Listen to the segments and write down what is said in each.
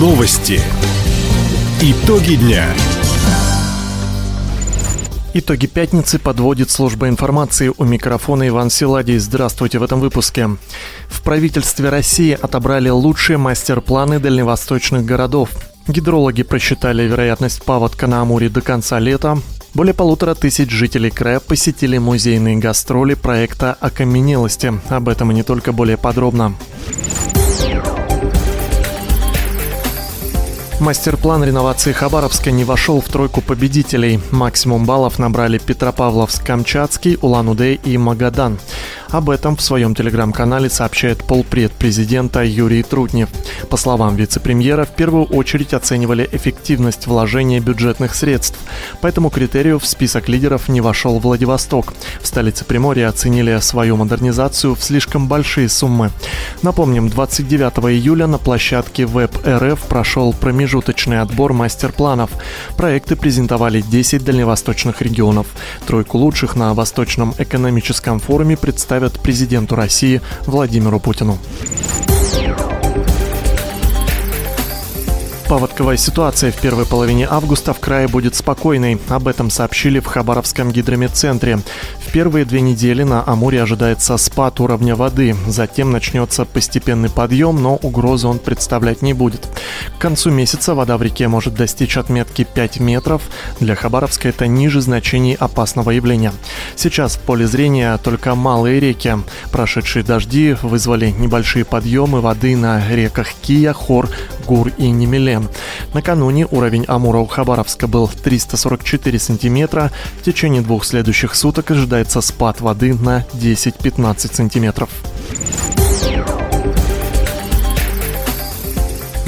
Новости. Итоги дня. Итоги пятницы подводит служба информации у микрофона Иван Силадий. Здравствуйте в этом выпуске. В правительстве России отобрали лучшие мастер-планы дальневосточных городов. Гидрологи просчитали вероятность паводка на Амуре до конца лета. Более полутора тысяч жителей края посетили музейные гастроли проекта «Окаменелости». Об этом и не только более подробно. Мастер-план реновации Хабаровска не вошел в тройку победителей. Максимум баллов набрали Петропавловск-Камчатский, Улан-Удэ и Магадан. Об этом в своем телеграм-канале сообщает полпред президента Юрий Трутнев. По словам вице-премьера, в первую очередь оценивали эффективность вложения бюджетных средств. По этому критерию в список лидеров не вошел Владивосток. В столице Приморья оценили свою модернизацию в слишком большие суммы. Напомним, 29 июля на площадке Веб-РФ прошел промежуточный отбор мастер-планов. Проекты презентовали 10 дальневосточных регионов. Тройку лучших на Восточном экономическом форуме представили представят президенту России Владимиру Путину. Паводковая ситуация в первой половине августа в крае будет спокойной. Об этом сообщили в Хабаровском гидрометцентре. В первые две недели на Амуре ожидается спад уровня воды. Затем начнется постепенный подъем, но угрозы он представлять не будет. К концу месяца вода в реке может достичь отметки 5 метров. Для Хабаровска это ниже значений опасного явления. Сейчас в поле зрения только малые реки. Прошедшие дожди вызвали небольшие подъемы воды на реках Кия, Хор, Гур и Немеле. Накануне уровень Амура у Хабаровска был 344 сантиметра. В течение двух следующих суток ожидается спад воды на 10-15 сантиметров.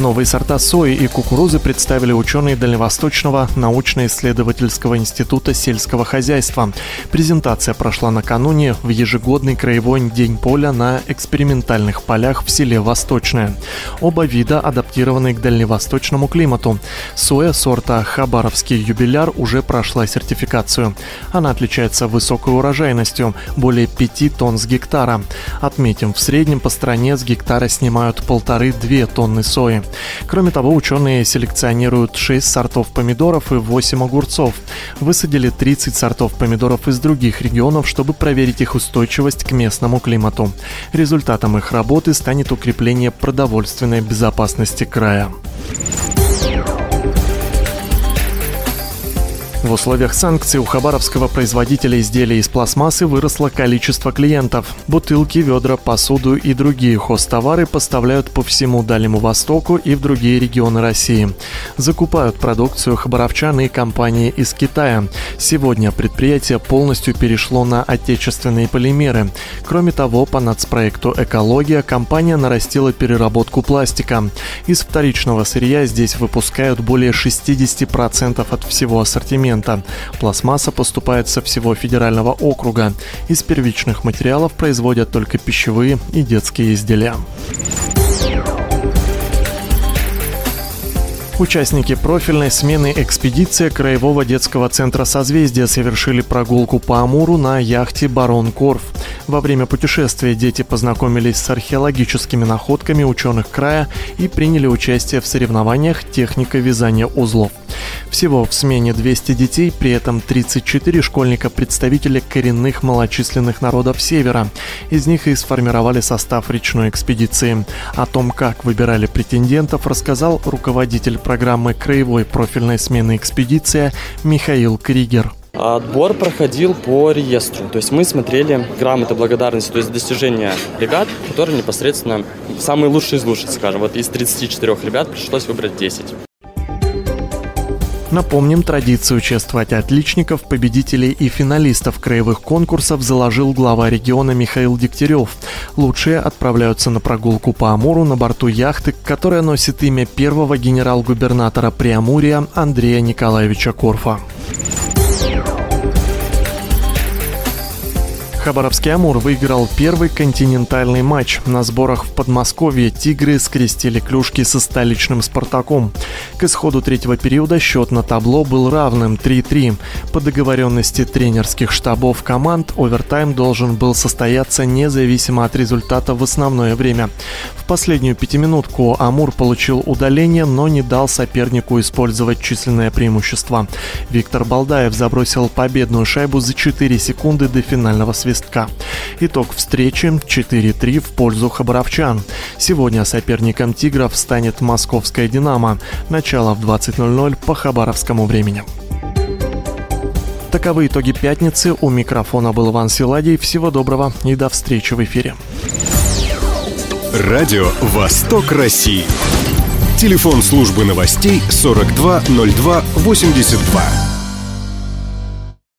Новые сорта сои и кукурузы представили ученые Дальневосточного научно-исследовательского института сельского хозяйства. Презентация прошла накануне в ежегодный краевой день поля на экспериментальных полях в селе Восточное. Оба вида адаптированы к дальневосточному климату. Соя сорта Хабаровский юбиляр уже прошла сертификацию. Она отличается высокой урожайностью – более 5 тонн с гектара. Отметим, в среднем по стране с гектара снимают полторы-две тонны сои. Кроме того, ученые селекционируют 6 сортов помидоров и 8 огурцов. Высадили 30 сортов помидоров из других регионов, чтобы проверить их устойчивость к местному климату. Результатом их работы станет укрепление продовольственной безопасности края. В условиях санкций у хабаровского производителя изделий из пластмассы выросло количество клиентов. Бутылки, ведра, посуду и другие хозтовары поставляют по всему Дальнему Востоку и в другие регионы России. Закупают продукцию хабаровчан и компании из Китая. Сегодня предприятие полностью перешло на отечественные полимеры. Кроме того, по нацпроекту «Экология» компания нарастила переработку пластика. Из вторичного сырья здесь выпускают более 60% от всего ассортимента момента. Пластмасса поступает со всего федерального округа. Из первичных материалов производят только пищевые и детские изделия. Участники профильной смены экспедиции Краевого детского центра «Созвездие» совершили прогулку по Амуру на яхте «Барон Корф». Во время путешествия дети познакомились с археологическими находками ученых края и приняли участие в соревнованиях техника вязания узлов. Всего в смене 200 детей, при этом 34 школьника представители коренных малочисленных народов Севера. Из них и сформировали состав речной экспедиции. О том, как выбирали претендентов, рассказал руководитель программы краевой профильной смены экспедиция Михаил Кригер. Отбор проходил по реестру. То есть мы смотрели грамоты благодарности, то есть достижения ребят, которые непосредственно самые лучшие из лучших, скажем. Вот из 34 ребят пришлось выбрать 10. Напомним, традицию участвовать отличников, победителей и финалистов краевых конкурсов заложил глава региона Михаил Дегтярев. Лучшие отправляются на прогулку по Амуру на борту яхты, которая носит имя первого генерал-губернатора Преамурия Андрея Николаевича Корфа. Хабаровский «Амур» выиграл первый континентальный матч. На сборах в Подмосковье «Тигры» скрестили клюшки со столичным «Спартаком». К исходу третьего периода счет на табло был равным 3-3. По договоренности тренерских штабов команд овертайм должен был состояться независимо от результата в основное время. В последнюю пятиминутку «Амур» получил удаление, но не дал сопернику использовать численное преимущество. Виктор Балдаев забросил победную шайбу за 4 секунды до финального свистка свистка. Итог встречи 4-3 в пользу хабаровчан. Сегодня соперником «Тигров» станет московская «Динамо». Начало в 20.00 по хабаровскому времени. Таковы итоги пятницы. У микрофона был Иван Силадий. Всего доброго и до встречи в эфире. Радио «Восток России». Телефон службы новостей 420282.